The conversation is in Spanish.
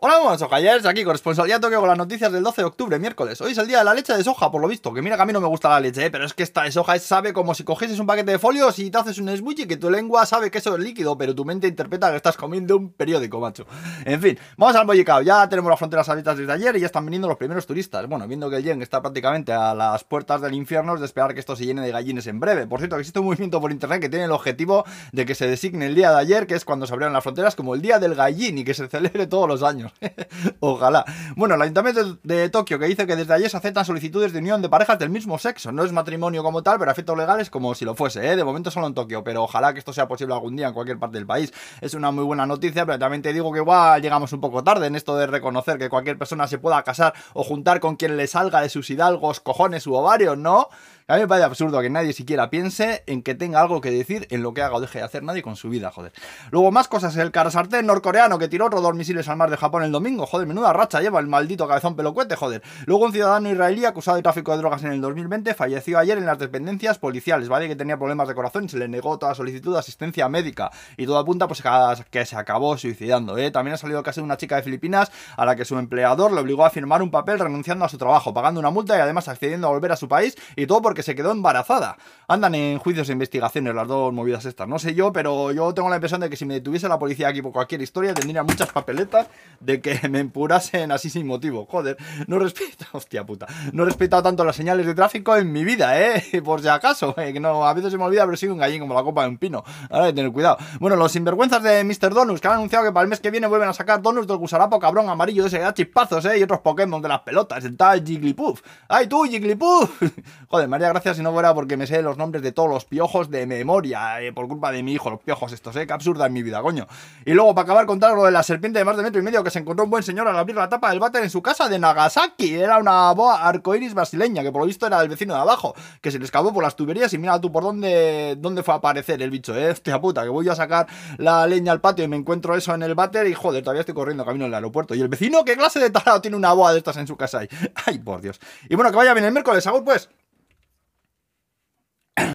Hola, buenos ojayers, aquí corresponsalía Tokio con las noticias del 12 de octubre, miércoles. Hoy es el día de la leche de soja, por lo visto. Que mira que a mí no me gusta la leche, ¿eh? pero es que esta de soja sabe como si cogieses un paquete de folios y te haces un smoothie que tu lengua sabe que eso es líquido, pero tu mente interpreta que estás comiendo un periódico, macho. En fin, vamos al bollicao. Ya tenemos las fronteras abiertas desde ayer y ya están viniendo los primeros turistas. Bueno, viendo que el yen está prácticamente a las puertas del infierno, es de esperar que esto se llene de gallines en breve. Por cierto, existe un movimiento por internet que tiene el objetivo de que se designe el día de ayer, que es cuando se abrieron las fronteras, como el día del gallín y que se celebre todos los años. Ojalá. Bueno, el Ayuntamiento de, Tokio que dice que desde ayer se aceptan solicitudes de unión de parejas del mismo sexo. No es matrimonio como tal, pero efectos legales como si lo fuese, ¿eh? De momento solo en Tokio, pero ojalá que esto sea posible algún día en cualquier parte del país. Es una muy buena noticia, pero también te digo que igual llegamos un poco tarde en esto de reconocer que cualquier persona se pueda casar o juntar con quien le salga de sus hidalgos, cojones u ovarios, ¿no? A mí me parece absurdo que nadie siquiera piense en que tenga algo que decir en lo que haga o deje de hacer nadie con su vida, joder. Luego, más cosas. El sartén norcoreano que tiró otros dos misiles al mar de Japón el domingo, joder, menuda racha lleva el maldito cabezón pelocuete, joder. Luego, un ciudadano israelí acusado de tráfico de drogas en el 2020 falleció ayer en las dependencias policiales, ¿vale? Que tenía problemas de corazón y se le negó toda solicitud de asistencia médica. Y todo apunta, pues, que se acabó suicidando, ¿eh? También ha salido de una chica de Filipinas a la que su empleador le obligó a firmar un papel renunciando a su trabajo, pagando una multa y además accediendo a volver a su país y todo porque se quedó embarazada. Andan en juicios e investigaciones las dos movidas estas. No sé yo, pero yo tengo la impresión de que si me detuviese la policía aquí por cualquier historia, tendría muchas papeletas de que me empurasen así sin motivo. Joder, no respeto, hostia puta, no he respetado tanto las señales de tráfico en mi vida, eh, por si acaso, eh, que no, a veces se me olvida, pero soy un gallín como la copa de un pino. Ahora hay que tener cuidado. Bueno, los sinvergüenzas de Mr. Donus, que han anunciado que para el mes que viene vuelven a sacar Donus del gusarapo cabrón amarillo ese da chispazos, eh, y otros Pokémon de las pelotas, el tal Jigglypuff. ¡Ay tú, Jigglypuff! Joder, María, gracias si no fuera porque me sé los nombres de todos los piojos de memoria, eh, por culpa de mi hijo, los piojos estos, eh, que absurda en mi vida, coño. Y luego, para acabar, contar lo de la serpiente de más de metro y medio que se encontró un buen señor al abrir la tapa del váter en su casa de Nagasaki. Era una boa arcoiris brasileña, que por lo visto era del vecino de abajo, que se le escapó por las tuberías y mira tú por dónde, dónde fue a aparecer el bicho, eh, hostia puta, que voy a sacar la leña al patio y me encuentro eso en el váter y joder, todavía estoy corriendo camino al aeropuerto. Y el vecino, ¿qué clase de tarado tiene una boa de estas en su casa ahí? Ay, por Dios. Y bueno, que vaya bien el miércoles, Agur, pues.